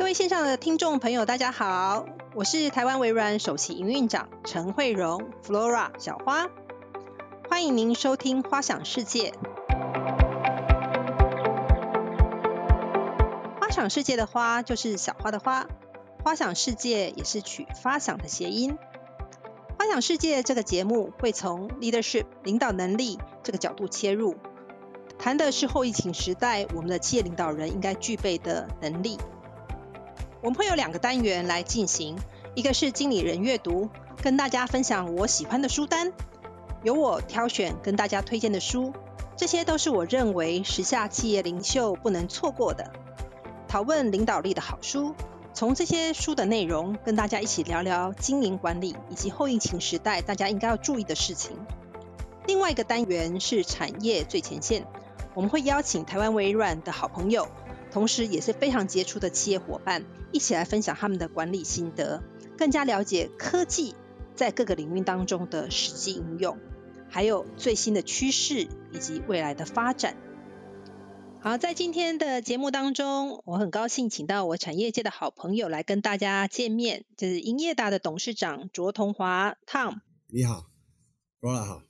各位线上的听众朋友，大家好，我是台湾微软首席营运长陈慧荣 （Flora 小花），欢迎您收听《花想世界》。花想世界的花就是小花的花，花想世界也是取发想的谐音。花想世界这个节目会从 leadership 领导能力这个角度切入，谈的是后疫情时代我们的企业领导人应该具备的能力。我们会有两个单元来进行，一个是经理人阅读，跟大家分享我喜欢的书单，由我挑选跟大家推荐的书，这些都是我认为时下企业领袖不能错过的，讨论领导力的好书。从这些书的内容，跟大家一起聊聊经营管理以及后疫情时代大家应该要注意的事情。另外一个单元是产业最前线，我们会邀请台湾微软的好朋友。同时也是非常杰出的企业伙伴，一起来分享他们的管理心得，更加了解科技在各个领域当中的实际应用，还有最新的趋势以及未来的发展。好，在今天的节目当中，我很高兴请到我产业界的好朋友来跟大家见面，就是英业达的董事长卓同华 Tom。你好，Rola 好。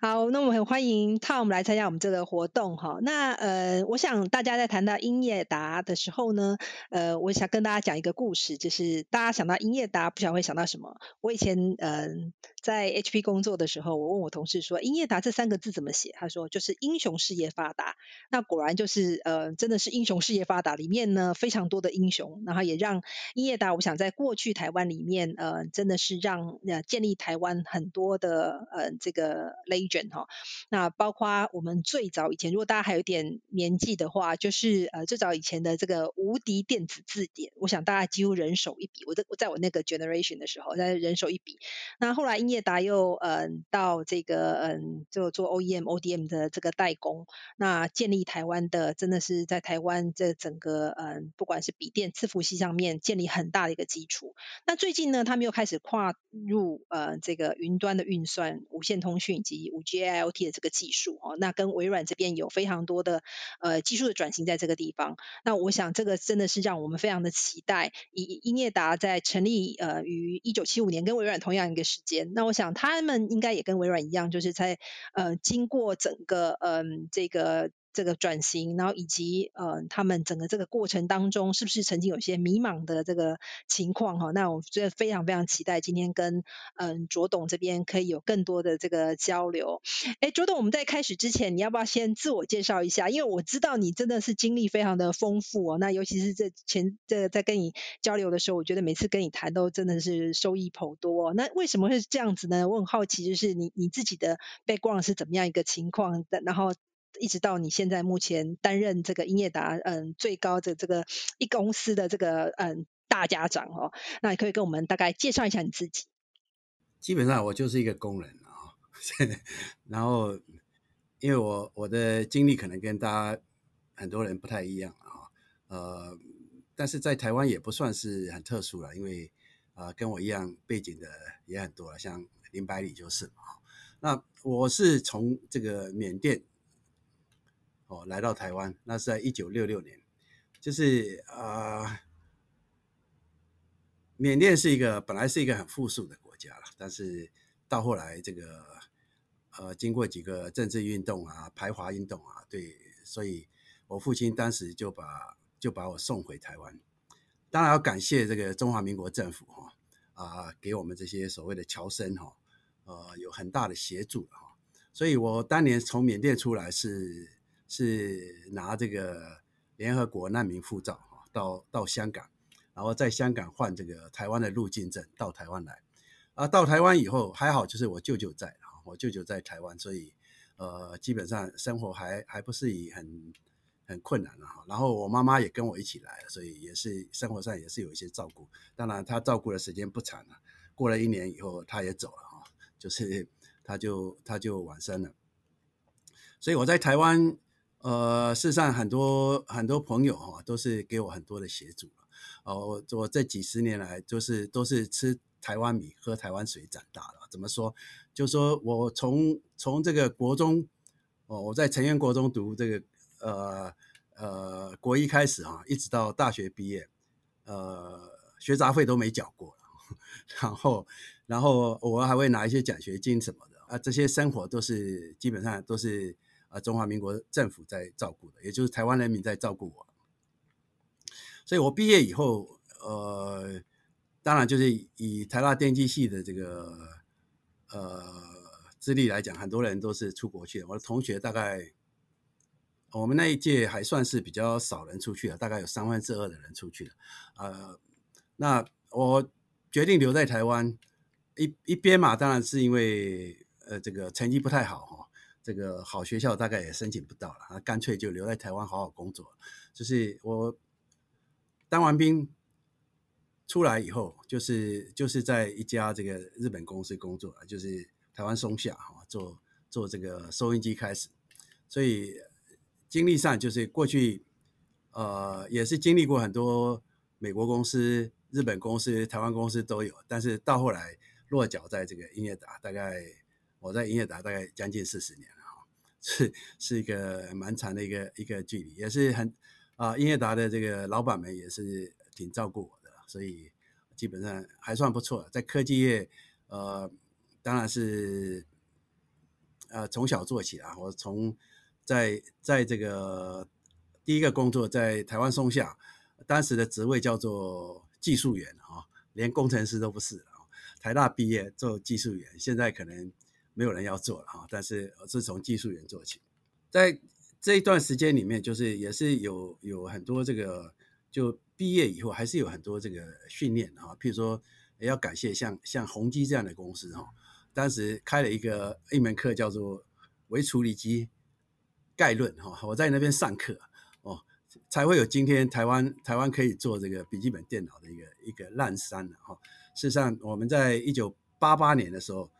好，那我们很欢迎 Tom 来参加我们这个活动哈。那呃，我想大家在谈到英业达的时候呢，呃，我想跟大家讲一个故事，就是大家想到英业达，不晓得会想到什么？我以前嗯。在 HP 工作的时候，我问我同事说“英业达”这三个字怎么写？他说就是“英雄事业发达”。那果然就是呃，真的是英雄事业发达，里面呢非常多的英雄，然后也让英业达，我想在过去台湾里面，呃，真的是让呃建立台湾很多的呃这个 legend 哈。那包括我们最早以前，如果大家还有点年纪的话，就是呃最早以前的这个无敌电子字典，我想大家几乎人手一笔。我在我在我那个 generation 的时候，在人手一笔。那后来英业达又嗯到这个嗯就做 OEM ODM 的这个代工，那建立台湾的真的是在台湾这整个嗯不管是笔电伺服器上面建立很大的一个基础。那最近呢，他们又开始跨入呃这个云端的运算、无线通讯及五 G IoT 的这个技术哦。那跟微软这边有非常多的呃技术的转型在这个地方。那我想这个真的是让我们非常的期待。以英业达在成立呃于一九七五年，跟微软同样一个时间。那我想他们应该也跟微软一样，就是在呃经过整个嗯这个。这个转型，然后以及呃，他们整个这个过程当中，是不是曾经有些迷茫的这个情况哈？那我觉得非常非常期待今天跟嗯卓董这边可以有更多的这个交流。哎，卓董，我们在开始之前，你要不要先自我介绍一下？因为我知道你真的是经历非常的丰富哦。那尤其是这前这在跟你交流的时候，我觉得每次跟你谈都真的是收益颇多。那为什么会是这样子呢？我很好奇，就是你你自己的 background 是怎么样一个情况的？然后。一直到你现在目前担任这个英业达嗯最高的这个一公司的这个嗯大家长哦，那你可以跟我们大概介绍一下你自己。基本上我就是一个工人啊，然后因为我我的经历可能跟大家很多人不太一样啊，呃，但是在台湾也不算是很特殊了，因为啊跟我一样背景的也很多了，像林百里就是嘛。那我是从这个缅甸。哦，来到台湾，那是在一九六六年，就是啊，缅甸是一个本来是一个很富庶的国家了，但是到后来这个呃，经过几个政治运动啊、排华运动啊，对，所以我父亲当时就把就把我送回台湾，当然要感谢这个中华民国政府哈啊，给我们这些所谓的侨生哈，呃，有很大的协助哈，所以我当年从缅甸出来是。是拿这个联合国难民护照哈，到到香港，然后在香港换这个台湾的入境证到台湾来，啊，到台湾以后还好，就是我舅舅在啊，我舅舅在台湾，所以呃，基本上生活还还不是以很很困难了哈。然后我妈妈也跟我一起来，所以也是生活上也是有一些照顾。当然，她照顾的时间不长了，过了一年以后，她也走了哈，就是她就她就往生了。所以我在台湾。呃，事实上，很多很多朋友哈，都是给我很多的协助哦，我我这几十年来，就是都是吃台湾米、喝台湾水长大的。怎么说？就说我从从这个国中哦，我在成渊国中读这个呃呃国一开始哈，一直到大学毕业呃学杂费都没缴过，然后然后我还会拿一些奖学金什么的啊，这些生活都是基本上都是啊中华民国政府在照顾的，也就是台湾人民在照顾我。所以我毕业以后，呃，当然就是以台大电机系的这个呃资历来讲，很多人都是出国去的。我的同学大概。我们那一届还算是比较少人出去了，大概有三分之二的人出去了。呃，那我决定留在台湾，一一边嘛，当然是因为呃这个成绩不太好哈，这个好学校大概也申请不到了，那干脆就留在台湾好好工作。就是我当完兵出来以后，就是就是在一家这个日本公司工作，就是台湾松下哈，做做这个收音机开始，所以。经历上就是过去，呃，也是经历过很多美国公司、日本公司、台湾公司都有，但是到后来落脚在这个英业达，大概我在英业达大概将近四十年，是是一个蛮长的一个一个距离，也是很啊，英业达的这个老板们也是挺照顾我的，所以基本上还算不错，在科技业，呃，当然是呃从小做起啊，我从。在在这个第一个工作在台湾松下，当时的职位叫做技术员啊，连工程师都不是啊。台大毕业做技术员，现在可能没有人要做了哈。但是是从技术员做起，在这一段时间里面，就是也是有有很多这个，就毕业以后还是有很多这个训练哈。譬如说也，要感谢像像宏基这样的公司哈，当时开了一个一门课叫做微处理机。概论哈，我在那边上课哦，才会有今天台湾台湾可以做这个笔记本电脑的一个一个烂山了哈。事实上，我们在一九八八年的时候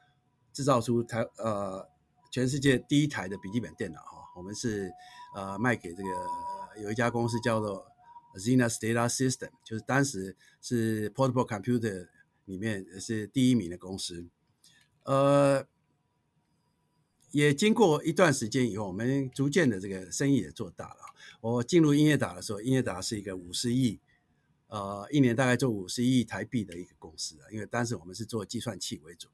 制造出台呃全世界第一台的笔记本电脑哈，我们是呃卖给这个有一家公司叫做 Zenas Data System，就是当时是 Portable Computer 里面是第一名的公司，呃。也经过一段时间以后，我们逐渐的这个生意也做大了。我进入音乐达的时候，音乐达是一个五十亿，呃，一年大概做五十亿台币的一个公司啊。因为当时我们是做计算器为主，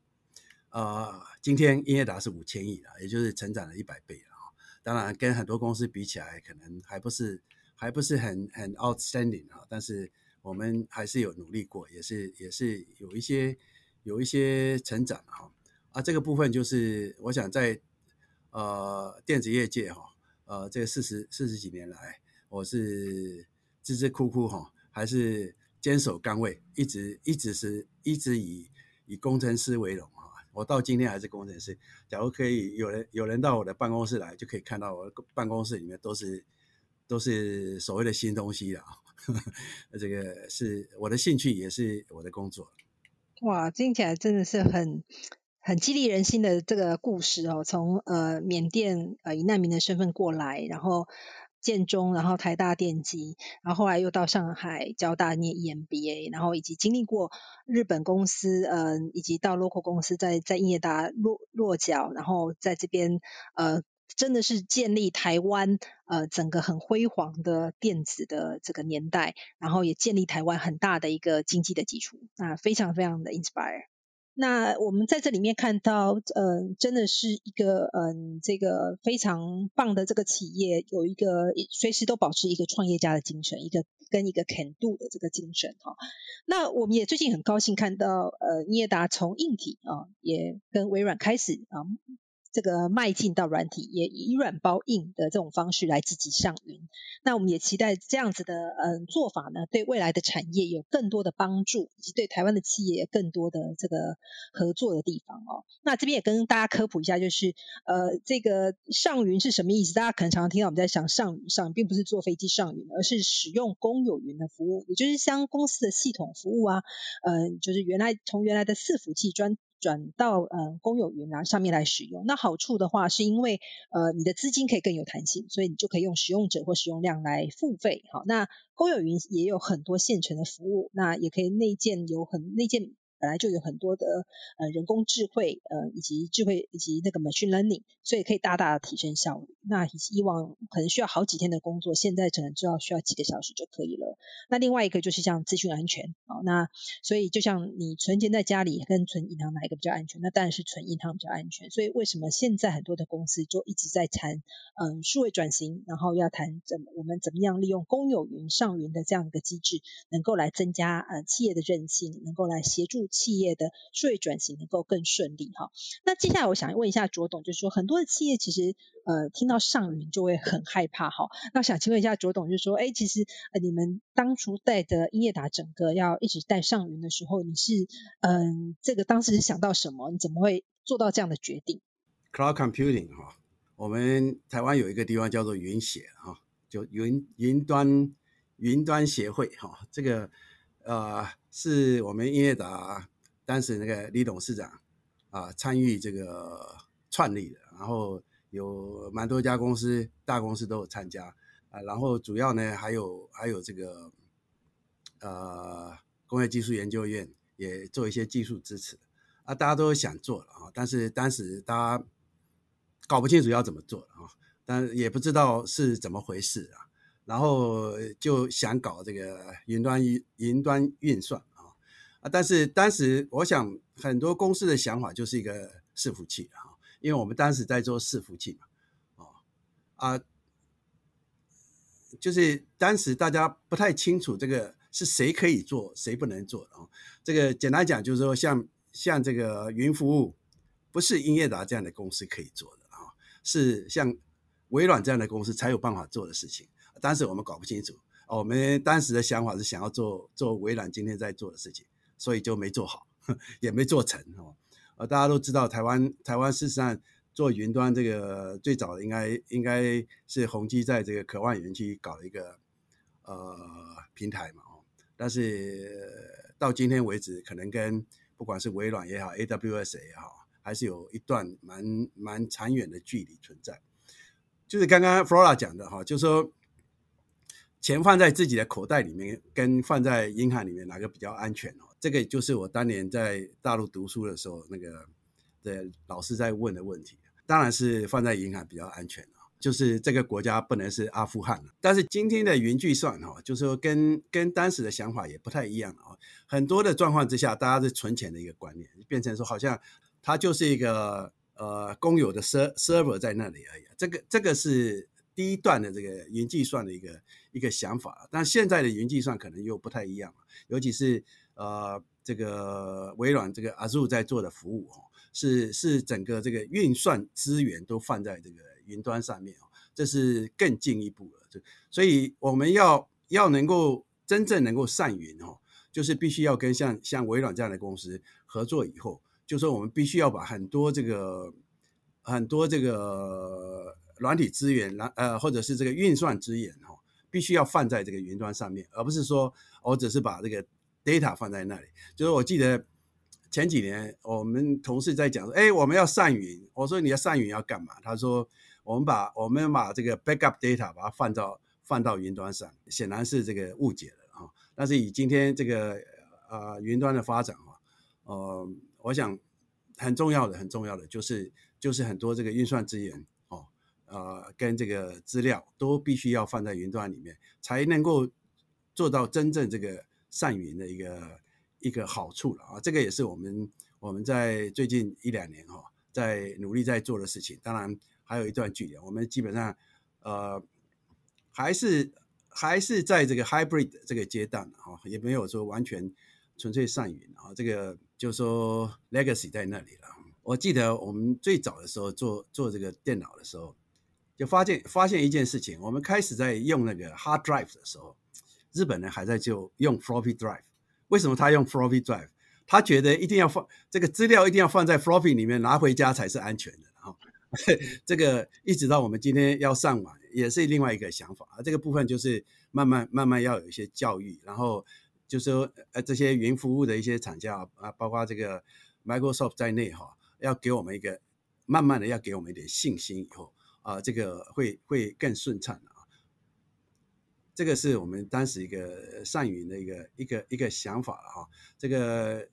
呃，今天英业达是五千亿了，也就是成长了一百倍了啊。当然，跟很多公司比起来，可能还不是还不是很很 outstanding 啊。但是我们还是有努力过，也是也是有一些有一些成长哈。啊，这个部分就是我想在呃电子业界哈，呃这四十四十几年来，我是孜孜哭哭哈，还是坚守岗位，一直一直是一直以以工程师为荣啊。我到今天还是工程师。假如可以有人有人到我的办公室来，就可以看到我的办公室里面都是都是所谓的新东西了啊。这个是我的兴趣，也是我的工作。哇，听起来真的是很。很激励人心的这个故事哦，从呃缅甸呃以难民的身份过来，然后建中，然后台大电机，然后后来又到上海交大念 EMBA，然后以及经历过日本公司，嗯，以及到 local 公司在在英业达落落脚，然后在这边呃真的是建立台湾呃整个很辉煌的电子的这个年代，然后也建立台湾很大的一个经济的基础，那非常非常的 inspire。那我们在这里面看到，嗯，真的是一个，嗯，这个非常棒的这个企业，有一个随时都保持一个创业家的精神，一个跟一个 can do 的这个精神哈。那我们也最近很高兴看到，呃，尼业达从硬体啊，也跟微软开始啊。这个迈进到软体，也以软包硬的这种方式来积极上云。那我们也期待这样子的嗯做法呢，对未来的产业有更多的帮助，以及对台湾的企业更多的这个合作的地方哦。那这边也跟大家科普一下，就是呃这个上云是什么意思？大家可能常常听到我们在想上云上，并不是坐飞机上云，而是使用公有云的服务，也就是将公司的系统服务啊，嗯，就是原来从原来的伺服器专。转到呃公有云啊上面来使用，那好处的话是因为呃你的资金可以更有弹性，所以你就可以用使用者或使用量来付费。好，那公有云也有很多现成的服务，那也可以内建有很内建本来就有很多的呃人工智慧呃以及智慧以及那个 machine learning，所以可以大大的提升效率。那以往可能需要好几天的工作，现在可能就要需要几个小时就可以了。那另外一个就是像资讯安全啊，那所以就像你存钱在家里跟存银行哪一个比较安全？那当然是存银行比较安全。所以为什么现在很多的公司就一直在谈嗯数位转型，然后要谈怎么我们怎么样利用公有云上云的这样一个机制，能够来增加呃企业的韧性，能够来协助企业的数位转型能够更顺利哈。那接下来我想问一下卓董，就是说很多的企业其实呃听到上云就会很害怕哈。那想请问一下卓董，就是说哎其实呃你们当初带的英业达整个要一直带上云的时候，你是嗯这个当时是想到什么？你怎么会做到这样的决定？Cloud computing 哈，我们台湾有一个地方叫做云协哈，就云云端云端协会哈，这个呃是我们英业达当时那个李董事长啊参与这个创立的，然后有蛮多家公司大公司都有参加啊，然后主要呢还有还有这个呃工业技术研究院也做一些技术支持。啊，大家都想做了啊，但是当时大家搞不清楚要怎么做啊，但也不知道是怎么回事啊，然后就想搞这个云端云云端运算啊啊，但是当时我想很多公司的想法就是一个伺服器啊，因为我们当时在做伺服器嘛，啊啊，就是当时大家不太清楚这个是谁可以做，谁不能做啊，这个简单讲就是说像。像这个云服务，不是英业达这样的公司可以做的啊，是像微软这样的公司才有办法做的事情。当时我们搞不清楚，我们当时的想法是想要做做微软今天在做的事情，所以就没做好，也没做成哦。呃，大家都知道，台湾台湾事实上做云端这个最早的应该应该是宏基在这个渴望园区搞了一个呃平台嘛哦，但是到今天为止，可能跟不管是微软也好，AWS 也好，还是有一段蛮蛮长远的距离存在。就是刚刚 Flora 讲的哈，就是说钱放在自己的口袋里面，跟放在银行里面哪个比较安全哦？这个就是我当年在大陆读书的时候，那个的老师在问的问题。当然是放在银行比较安全就是这个国家不能是阿富汗了，但是今天的云计算哈，就是说跟跟当时的想法也不太一样啊。很多的状况之下，大家是存钱的一个观念，变成说好像它就是一个呃公有的 ser server 在那里而已。这个这个是第一段的这个云计算的一个一个想法，但现在的云计算可能又不太一样了，尤其是呃这个微软这个 Azure 在做的服务哦，是是整个这个运算资源都放在这个。云端上面哦，这是更进一步了。这所以我们要要能够真正能够上云哦，就是必须要跟像像微软这样的公司合作以后，就说我们必须要把很多这个很多这个软体资源，然呃或者是这个运算资源哈，必须要放在这个云端上面，而不是说我只是把这个 data 放在那里。就是我记得前几年我们同事在讲说，哎，我们要上云，我说你要上云要干嘛？他说。我们把我们把这个 backup data 把它放到放到云端上，显然是这个误解了啊。但是以今天这个呃云端的发展啊，呃，我想很重要的很重要的就是就是很多这个运算资源，呃，跟这个资料都必须要放在云端里面，才能够做到真正这个上云的一个一个好处了啊。这个也是我们我们在最近一两年哈，在努力在做的事情。当然。还有一段距离，我们基本上，呃，还是还是在这个 hybrid 这个阶段啊，也没有说完全纯粹上云啊。这个就说 legacy 在那里了。我记得我们最早的时候做做这个电脑的时候，就发现发现一件事情，我们开始在用那个 hard drive 的时候，日本人还在就用 floppy drive。为什么他用 floppy drive？他觉得一定要放这个资料一定要放在 floppy 里面拿回家才是安全的啊。这个一直到我们今天要上网，也是另外一个想法啊。这个部分就是慢慢慢慢要有一些教育，然后就是说，呃，这些云服务的一些厂家啊，包括这个 Microsoft 在内哈，要给我们一个慢慢的要给我们一点信心，以后啊，这个会会更顺畅的啊。这个是我们当时一个上云的一个一个一个想法了哈。这个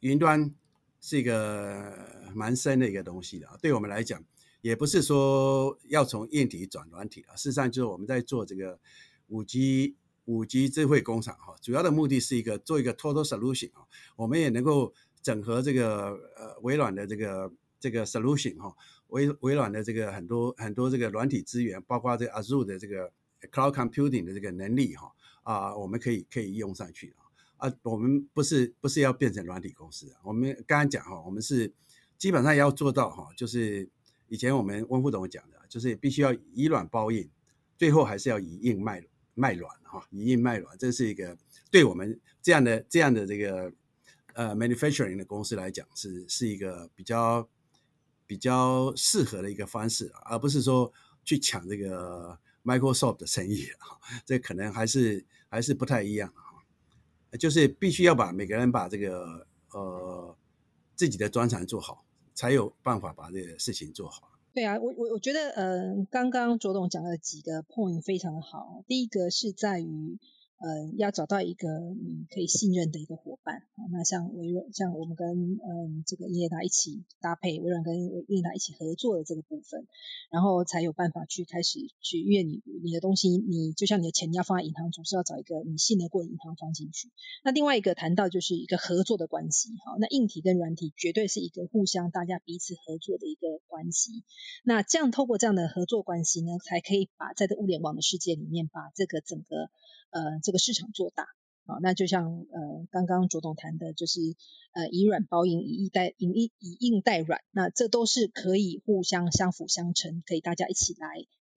云端是一个蛮深的一个东西的啊，对我们来讲，也不是说要从硬体转软体啊。事实上，就是我们在做这个五 G 五 G 智慧工厂哈，主要的目的是一个做一个 total solution 啊，我们也能够整合这个呃微软的这个这个 solution 哈，微微软的这个很多很多这个软体资源，包括这 Azure 的这个 cloud computing 的这个能力哈啊，我们可以可以用上去啊。啊，我们不是不是要变成软体公司，我们刚刚讲哈，我们是基本上要做到哈，就是以前我们温副总讲的，就是必须要以软包硬，最后还是要以硬卖卖软哈，以硬卖软，这是一个对我们这样的这样的这个呃 manufacturing 的公司来讲，是是一个比较比较适合的一个方式，而不是说去抢这个 Microsoft 的生意啊，这可能还是还是不太一样啊。就是必须要把每个人把这个呃自己的专长做好，才有办法把这个事情做好。对啊，我我我觉得呃，刚刚卓董讲了几个 point 非常的好。第一个是在于。呃，要找到一个你可以信任的一个伙伴。那像微软，像我们跟嗯这个英业达一起搭配，微软跟英业达一起合作的这个部分，然后才有办法去开始去，因为你你的东西，你就像你的钱你要放在银行，总是要找一个你信得过的银行放进去。那另外一个谈到就是一个合作的关系，好，那硬体跟软体绝对是一个互相大家彼此合作的一个关系。那这样透过这样的合作关系呢，才可以把在这物联网的世界里面，把这个整个呃，这个市场做大，好，那就像呃刚刚卓董谈的，就是呃以软包硬，以硬代以硬以硬代软，那这都是可以互相相辅相成，可以大家一起来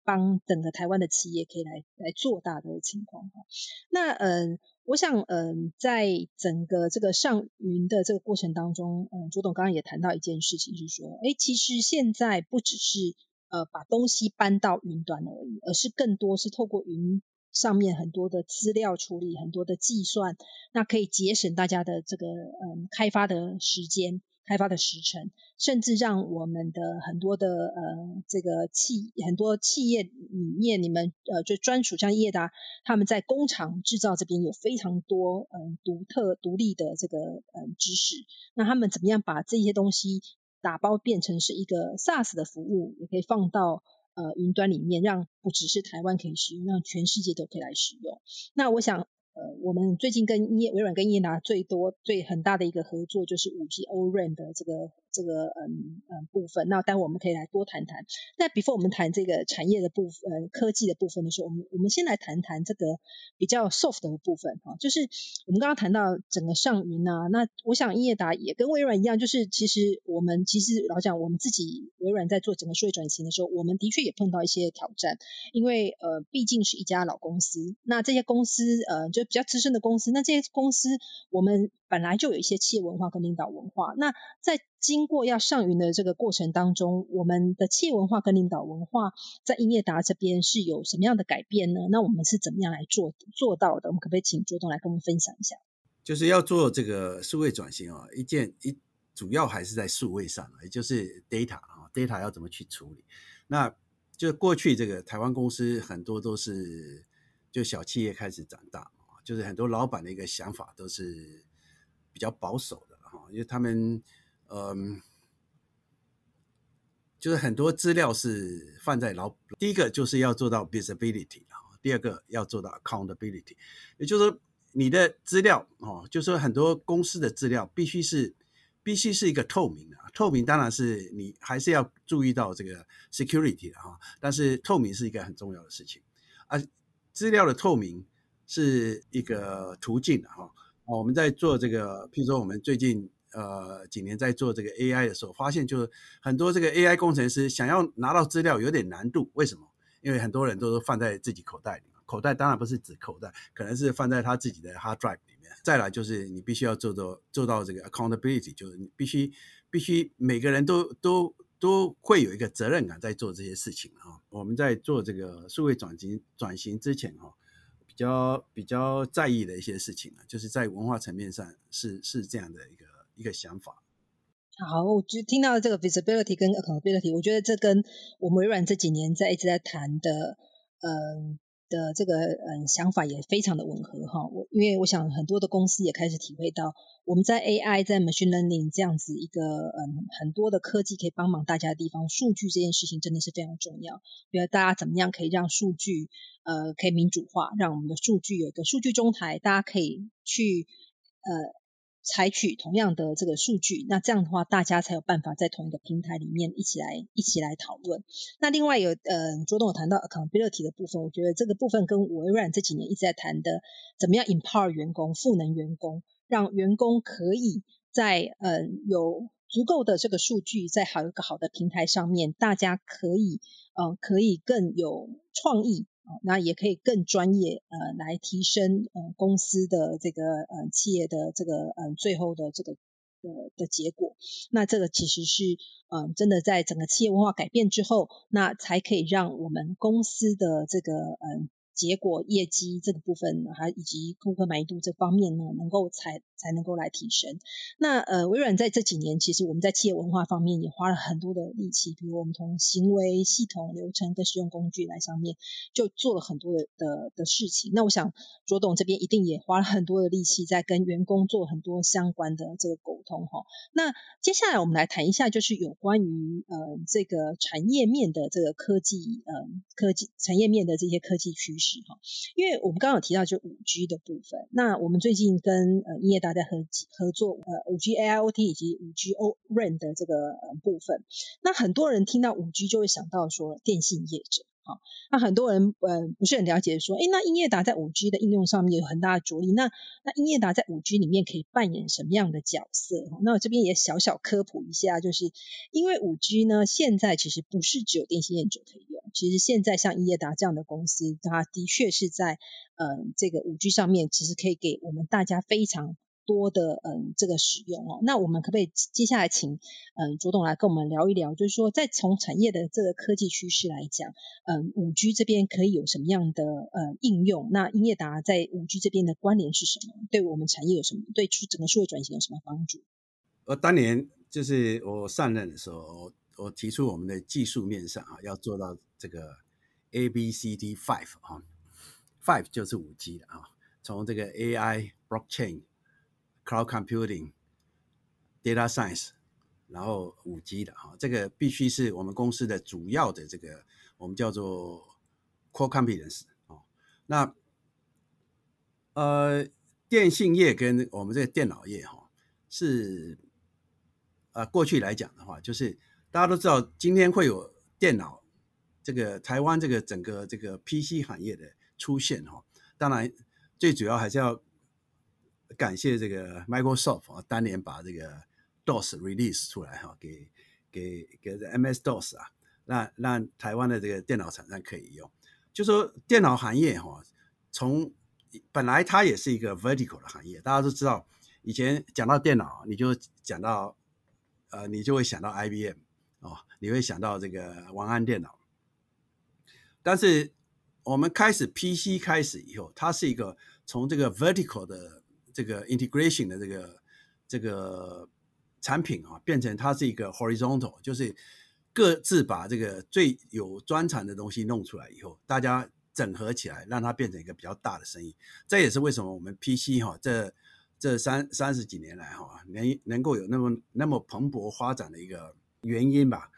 帮整个台湾的企业可以来来做大的情况哈。那呃，我想呃在整个这个上云的这个过程当中，嗯，卓董刚刚也谈到一件事情是说，哎，其实现在不只是呃把东西搬到云端而已，而是更多是透过云。上面很多的资料处理，很多的计算，那可以节省大家的这个嗯开发的时间、开发的时程，甚至让我们的很多的呃这个企很多企业里面，你们呃就专属像业达，他们在工厂制造这边有非常多嗯独特独立的这个嗯知识，那他们怎么样把这些东西打包变成是一个 SaaS 的服务，也可以放到。呃，云端里面让不只是台湾可以使用，让全世界都可以来使用。那我想。呃，我们最近跟业微软跟业达最多最很大的一个合作就是五 G O-RAN 的这个这个嗯嗯部分。那待会我们可以来多谈谈。那 before 我们谈这个产业的部分，呃，科技的部分的时候，我们我们先来谈谈这个比较 soft 的部分哈，就是我们刚刚谈到整个上云啊，那我想业达也跟微软一样，就是其实我们其实老讲我们自己微软在做整个数位转型的时候，我们的确也碰到一些挑战，因为呃毕竟是一家老公司，那这些公司呃就。比较资深的公司，那这些公司我们本来就有一些企业文化跟领导文化。那在经过要上云的这个过程当中，我们的企业文化跟领导文化在英业达这边是有什么样的改变呢？那我们是怎么样来做做到的？我们可不可以请朱东来跟我们分享一下？就是要做这个数位转型啊，一件一主要还是在数位上，也就是 data 啊，data 要怎么去处理？那就过去这个台湾公司很多都是就小企业开始长大。就是很多老板的一个想法都是比较保守的哈，因为他们嗯，就是很多资料是放在老第一个就是要做到 visibility 啊，第二个要做到 accountability，也就是说你的资料哦，就是说很多公司的资料必须是必须是一个透明的，透明当然是你还是要注意到这个 security 的哈，但是透明是一个很重要的事情，啊资料的透明。是一个途径哈，我们在做这个，譬如说我们最近呃几年在做这个 AI 的时候，发现就是很多这个 AI 工程师想要拿到资料有点难度，为什么？因为很多人都是放在自己口袋里，口袋当然不是指口袋，可能是放在他自己的 hard drive 里面。再来就是你必须要做到做到这个 accountability，就是你必须必须每个人都都都会有一个责任感在做这些事情哈。我们在做这个数位转型转型之前哈。比较比较在意的一些事情啊，就是在文化层面上是是这样的一个一个想法。好，我就听到这个 visibility 跟 accountability，我觉得这跟我们微软这几年在一直在谈的，嗯，的这个嗯想法也非常的吻合哈。我因为我想很多的公司也开始体会到，我们在 AI 在 machine learning 这样子一个嗯很多的科技可以帮忙大家的地方，数据这件事情真的是非常重要。比如大家怎么样可以让数据呃可以民主化，让我们的数据有一个数据中台，大家可以去呃。采取同样的这个数据，那这样的话，大家才有办法在同一个平台里面一起来一起来讨论。那另外有呃，卓董有谈到 accountability 的部分，我觉得这个部分跟微软这几年一直在谈的，怎么样 empower 员工、赋能员工，让员工可以在呃有足够的这个数据，在好一个好的平台上面，大家可以呃可以更有创意。那也可以更专业，呃，来提升呃公司的这个呃企业的这个呃最后的这个的的结果。那这个其实是嗯真的在整个企业文化改变之后，那才可以让我们公司的这个嗯。结果、业绩这个部分，还以及顾客满意度这方面呢，能够才才能够来提升。那呃，微软在这几年，其实我们在企业文化方面也花了很多的力气，比如我们从行为系统、流程跟使用工具来上面，就做了很多的的的事情。那我想卓董这边一定也花了很多的力气，在跟员工做很多相关的这个沟通哈。那接下来我们来谈一下，就是有关于呃这个产业面的这个科技呃科技产业面的这些科技趋势。哈，因为我们刚刚有提到就五 G 的部分，那我们最近跟呃音乐大在合合作呃五 G AIoT 以及五 G O RAN 的这个呃部分，那很多人听到五 G 就会想到说电信业者。好，那很多人呃不是很了解，说，哎，那英业达在五 G 的应用上面有很大的着力，那那英业达在五 G 里面可以扮演什么样的角色？那我这边也小小科普一下，就是因为五 G 呢，现在其实不是只有电信业者可以用，其实现在像英业达这样的公司，它的确是在嗯这个五 G 上面，其实可以给我们大家非常。多的嗯，这个使用哦，那我们可不可以接下来请嗯卓董来跟我们聊一聊，就是说在从产业的这个科技趋势来讲，嗯，五 G 这边可以有什么样的呃应用？那英业达在五 G 这边的关联是什么？对我们产业有什么？对整个数位转型有什么帮助？呃，当年就是我上任的时候，我提出我们的技术面上啊，要做到这个 A B C D Five 啊，Five 就是五 G 的啊，从这个 AI Blockchain。Cloud Computing、Data Science，然后五 G 的哈，这个必须是我们公司的主要的这个我们叫做 Core Competence 哦。那呃，电信业跟我们这个电脑业哈，是呃过去来讲的话，就是大家都知道，今天会有电脑这个台湾这个整个这个 PC 行业的出现哈，当然最主要还是要。感谢这个 Microsoft 啊，当年把这个 DOS release 出来哈，给给给 MS DOS 啊，让让台湾的这个电脑厂商可以用。就说电脑行业哈，从本来它也是一个 vertical 的行业，大家都知道，以前讲到电脑，你就讲到呃，你就会想到 IBM 哦，你会想到这个王安电脑。但是我们开始 PC 开始以后，它是一个从这个 vertical 的这个 integration 的这个这个产品啊，变成它是一个 horizontal，就是各自把这个最有专长的东西弄出来以后，大家整合起来，让它变成一个比较大的生意。这也是为什么我们 PC 哈，这这三三十几年来哈，能能够有那么那么蓬勃发展的一个原因吧。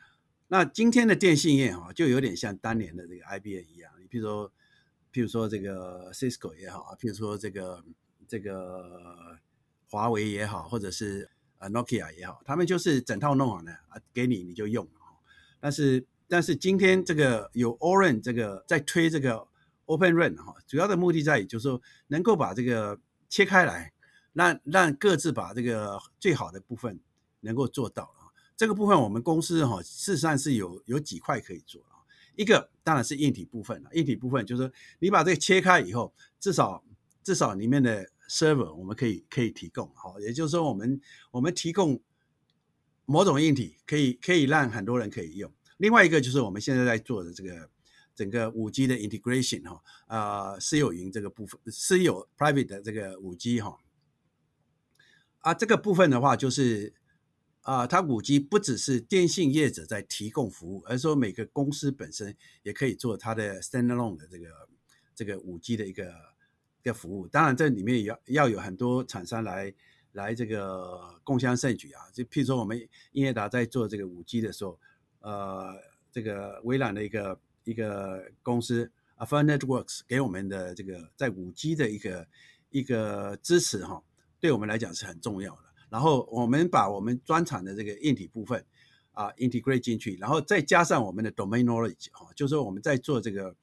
那今天的电信业哈，就有点像当年的这个 IBM 一样，你比如说，譬如说这个 Cisco 也好啊，譬如说这个。这个华为也好，或者是呃 Nokia 也好，他们就是整套弄好了啊，给你你就用。但是但是今天这个有 o r a n 这个在推这个 Open RAN 哈，主要的目的在于就是说能够把这个切开来，让让各自把这个最好的部分能够做到啊。这个部分我们公司哈事实上是有有几块可以做啊。一个当然是硬体部分了，硬体部分就是说你把这个切开以后，至少至少里面的 server 我们可以可以提供，好，也就是说我们我们提供某种硬体，可以可以让很多人可以用。另外一个就是我们现在在做的这个整个五 G 的 integration 哈，啊私有云这个部分，私有 private 的这个五 G 哈，啊这个部分的话就是啊它五 G 不只是电信业者在提供服务，而是说每个公司本身也可以做它的 standalone 的这个这个五 G 的一个的服务。当然，这里面也要要有很多厂商来来这个共襄盛举啊。就譬如说，我们英业达在做这个五 G 的时候，呃，这个微软的一个一个公司 a f i n Networks 给我们的这个在五 G 的一个一个支持哈，对我们来讲是很重要的。然后我们把我们专产的这个硬体部分啊 integrate 进去，然后再加上我们的 domain knowledge 哈，就是说我们在做这个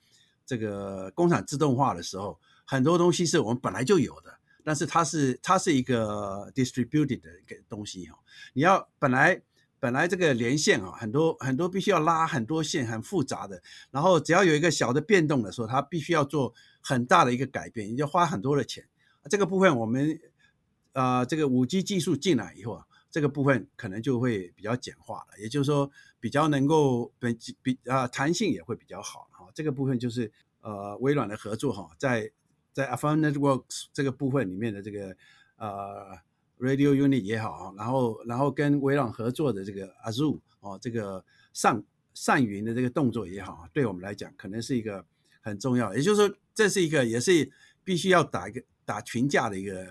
这个工厂自动化的时候，很多东西是我们本来就有的，但是它是它是一个 distributed 的一个东西哈。你要本来本来这个连线啊，很多很多必须要拉很多线，很复杂的，然后只要有一个小的变动的时候，它必须要做很大的一个改变，也就花很多的钱。这个部分我们。啊，这个五 G 技术进来以后啊，这个部分可能就会比较简化了，也就是说比较能够比比啊弹性也会比较好哈。这个部分就是呃微软的合作哈，在在 a f f i n Networks 这个部分里面的这个呃 Radio Unit 也好，然后然后跟微软合作的这个 Azure 哦，这个上上云的这个动作也好，对我们来讲可能是一个很重要，也就是说这是一个也是必须要打一个打群架的一个。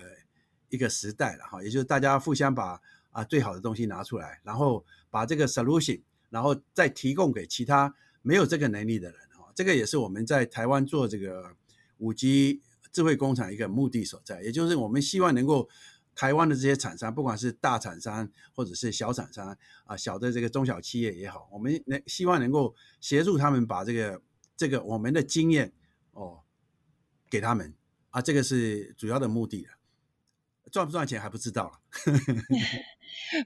一个时代了哈，也就是大家互相把啊最好的东西拿出来，然后把这个 solution，然后再提供给其他没有这个能力的人哈。这个也是我们在台湾做这个五 G 智慧工厂一个目的所在，也就是我们希望能够台湾的这些厂商，不管是大厂商或者是小厂商啊，小的这个中小企业也好，我们能希望能够协助他们把这个这个我们的经验哦给他们。啊，这个是主要的目的了。赚不赚钱还不知道了，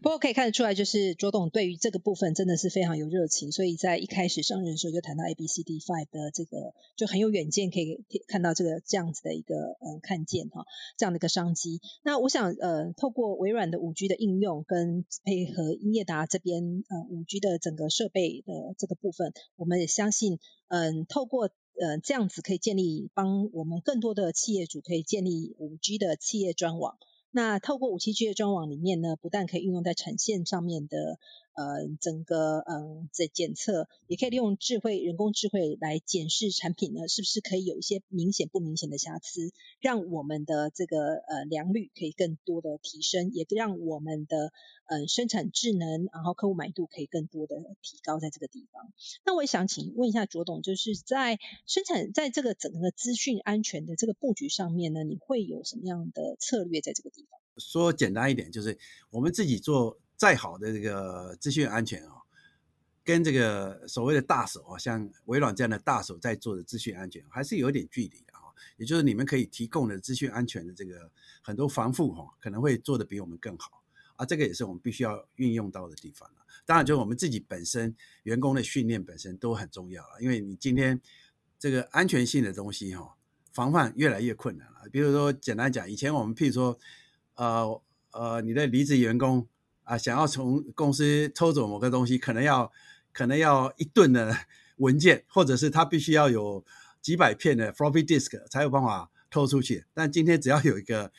不过可以看得出来，就是卓董对于这个部分真的是非常有热情，所以在一开始上任的时候就谈到 A B C D Five 的这个就很有远见，可以看到这个这样子的一个呃看见哈这样的一个商机。那我想呃透过微软的五 G 的应用跟配合英业达这边呃五 G 的整个设备的这个部分，我们也相信嗯透过。呃，这样子可以建立帮我们更多的企业主可以建立五 G 的企业专网。那透过五 G 企业专网里面呢，不但可以运用在产线上面的。呃，整个嗯在检测，也可以利用智慧人工智慧来检视产品呢，是不是可以有一些明显不明显的瑕疵，让我们的这个呃良率可以更多的提升，也让我们的嗯生产智能，然后客户满意度可以更多的提高在这个地方。那我也想请问一下卓董，就是在生产在这个整个资讯安全的这个布局上面呢，你会有什么样的策略在这个地方？说简单一点，就是我们自己做。再好的这个资讯安全啊，跟这个所谓的大手啊，像微软这样的大手在做的资讯安全，还是有点距离的啊。也就是你们可以提供的资讯安全的这个很多防护哈，可能会做的比我们更好啊。这个也是我们必须要运用到的地方了。当然，就我们自己本身员工的训练本身都很重要了，因为你今天这个安全性的东西哈，防范越来越困难了。比如说，简单讲，以前我们譬如说，呃呃，你的离职员工。啊，想要从公司偷走某个东西，可能要可能要一顿的 文件，或者是他必须要有几百片的 floppy disk 才有办法偷出去。但今天只要有一个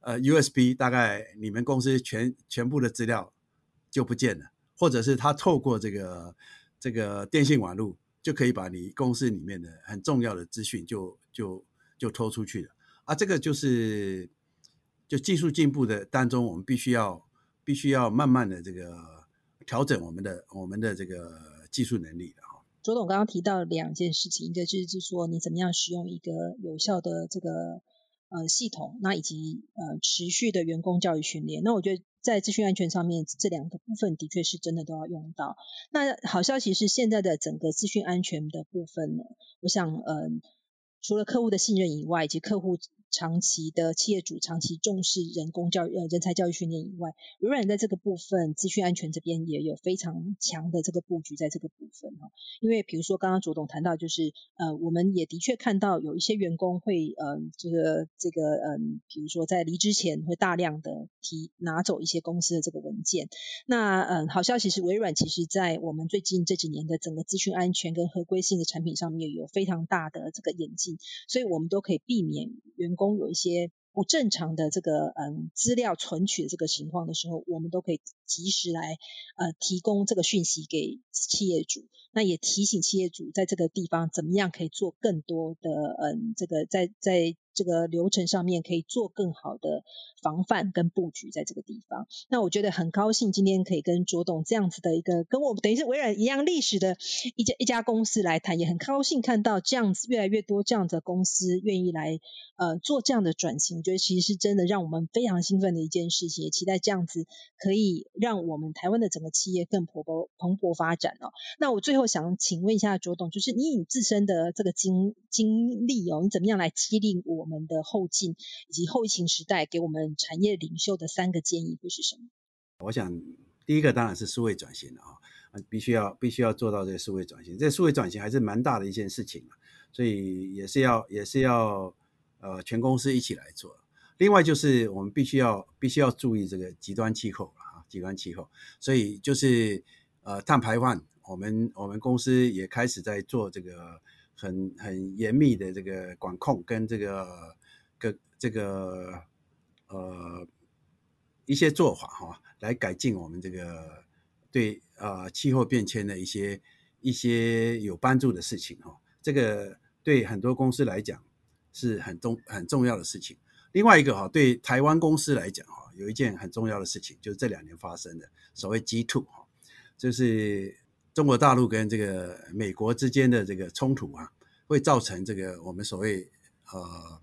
呃 USB，大概你们公司全全部的资料就不见了，或者是他透过这个这个电信网络就可以把你公司里面的很重要的资讯就就就偷出去了。啊，这个就是就技术进步的当中，我们必须要。必须要慢慢的这个调整我们的我们的这个技术能力的哈。卓总刚刚提到两件事情，一个就是说你怎么样使用一个有效的这个呃系统，那以及呃持续的员工教育训练。那我觉得在资讯安全上面这两个部分的确是真的都要用到。那好消息是现在的整个资讯安全的部分呢，我想嗯除了客户的信任以外，以及客户。长期的企业主长期重视人工教育呃人才教育训练以外，微软在这个部分资讯安全这边也有非常强的这个布局在这个部分哈。因为比如说刚刚卓董谈到，就是呃我们也的确看到有一些员工会呃这个这个嗯，比如说在离职前会大量的提拿走一些公司的这个文件。那嗯好消息是微软其实在我们最近这几年的整个资讯安全跟合规性的产品上面有非常大的这个演进，所以我们都可以避免员工有一些不正常的这个嗯资料存取的这个情况的时候，我们都可以及时来呃提供这个讯息给企业主，那也提醒企业主在这个地方怎么样可以做更多的嗯这个在在。这个流程上面可以做更好的防范跟布局在这个地方。那我觉得很高兴今天可以跟卓董这样子的一个跟我等于是微软一样历史的一家一家公司来谈，也很高兴看到这样子越来越多这样的公司愿意来呃做这样的转型。我觉得其实是真的让我们非常兴奋的一件事情，也期待这样子可以让我们台湾的整个企业更蓬勃蓬勃发展哦。那我最后想请问一下卓董，就是你以自身的这个经经历哦，你怎么样来激励我？我们的后进以及后疫情时代，给我们产业领袖的三个建议会是什么？我想第一个当然是数位转型了啊，必须要必须要做到这个数位转型。这数位转型还是蛮大的一件事情所以也是要也是要呃全公司一起来做。另外就是我们必须要必须要注意这个极端气候啊，极端气候。所以就是呃碳排放，我们我们公司也开始在做这个。很很严密的这个管控跟这个个这个呃一些做法哈，来改进我们这个对呃气候变迁的一些一些有帮助的事情哈。这个对很多公司来讲是很重很重要的事情。另外一个哈，对台湾公司来讲哈，有一件很重要的事情，就是这两年发生的所谓 G two 哈，就是。中国大陆跟这个美国之间的这个冲突啊，会造成这个我们所谓呃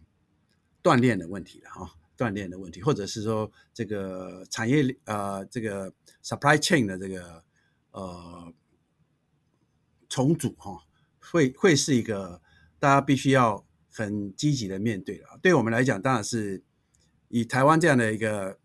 锻炼的问题了哈，锻炼的问题，或者是说这个产业呃这个 supply chain 的这个呃重组哈，会会是一个大家必须要很积极的面对的。对我们来讲，当然是以台湾这样的一个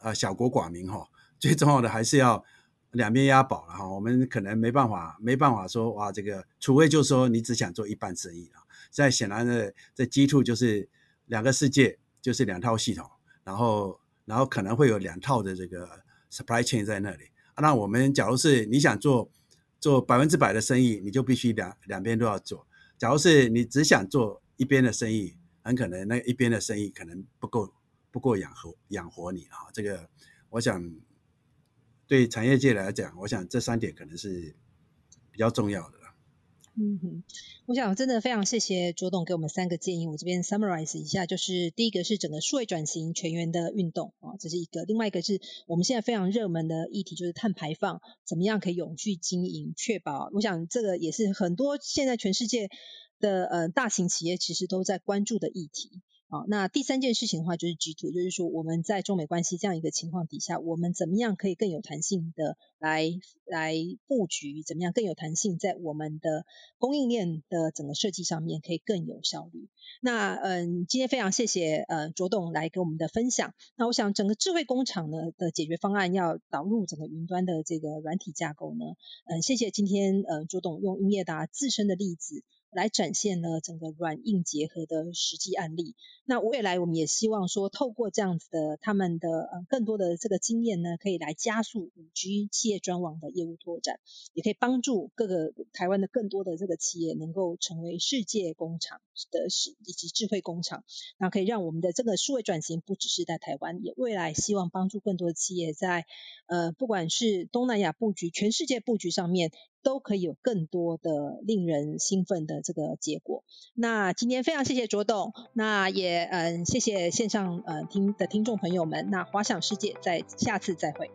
呃小国寡民哈，最重要的还是要。两边押宝了哈，我们可能没办法，没办法说哇，这个除非就是说你只想做一半生意啊。在显然的，这 G two 就是两个世界，就是两套系统，然后然后可能会有两套的这个 supply chain 在那里。那我们假如是你想做做百分之百的生意，你就必须两两边都要做。假如是你只想做一边的生意，很可能那一边的生意可能不够不够养活养活你啊。这个我想。对产业界来讲，我想这三点可能是比较重要的了。嗯哼，我想真的非常谢谢卓董给我们三个建议，我这边 summarize 一下，就是第一个是整个数位转型全员的运动啊，这是一个；另外一个是我们现在非常热门的议题，就是碳排放怎么样可以永续经营，确保。我想这个也是很多现在全世界的呃大型企业其实都在关注的议题。好，那第三件事情的话就是 G two，就是说我们在中美关系这样一个情况底下，我们怎么样可以更有弹性的来来布局，怎么样更有弹性在我们的供应链的整个设计上面可以更有效率。那嗯，今天非常谢谢呃卓董来给我们的分享。那我想整个智慧工厂呢的解决方案要导入整个云端的这个软体架构呢，嗯，谢谢今天呃卓董用英业达自身的例子。来展现呢整个软硬结合的实际案例。那未来我们也希望说，透过这样子的他们的呃更多的这个经验呢，可以来加速五 G 企业专网的业务拓展，也可以帮助各个台湾的更多的这个企业能够成为世界工厂的是以及智慧工厂。那可以让我们的这个数位转型不只是在台湾，也未来希望帮助更多的企业在呃不管是东南亚布局、全世界布局上面。都可以有更多的令人兴奋的这个结果。那今天非常谢谢卓董，那也嗯谢谢线上呃听的听众朋友们。那华想世界在下次再会。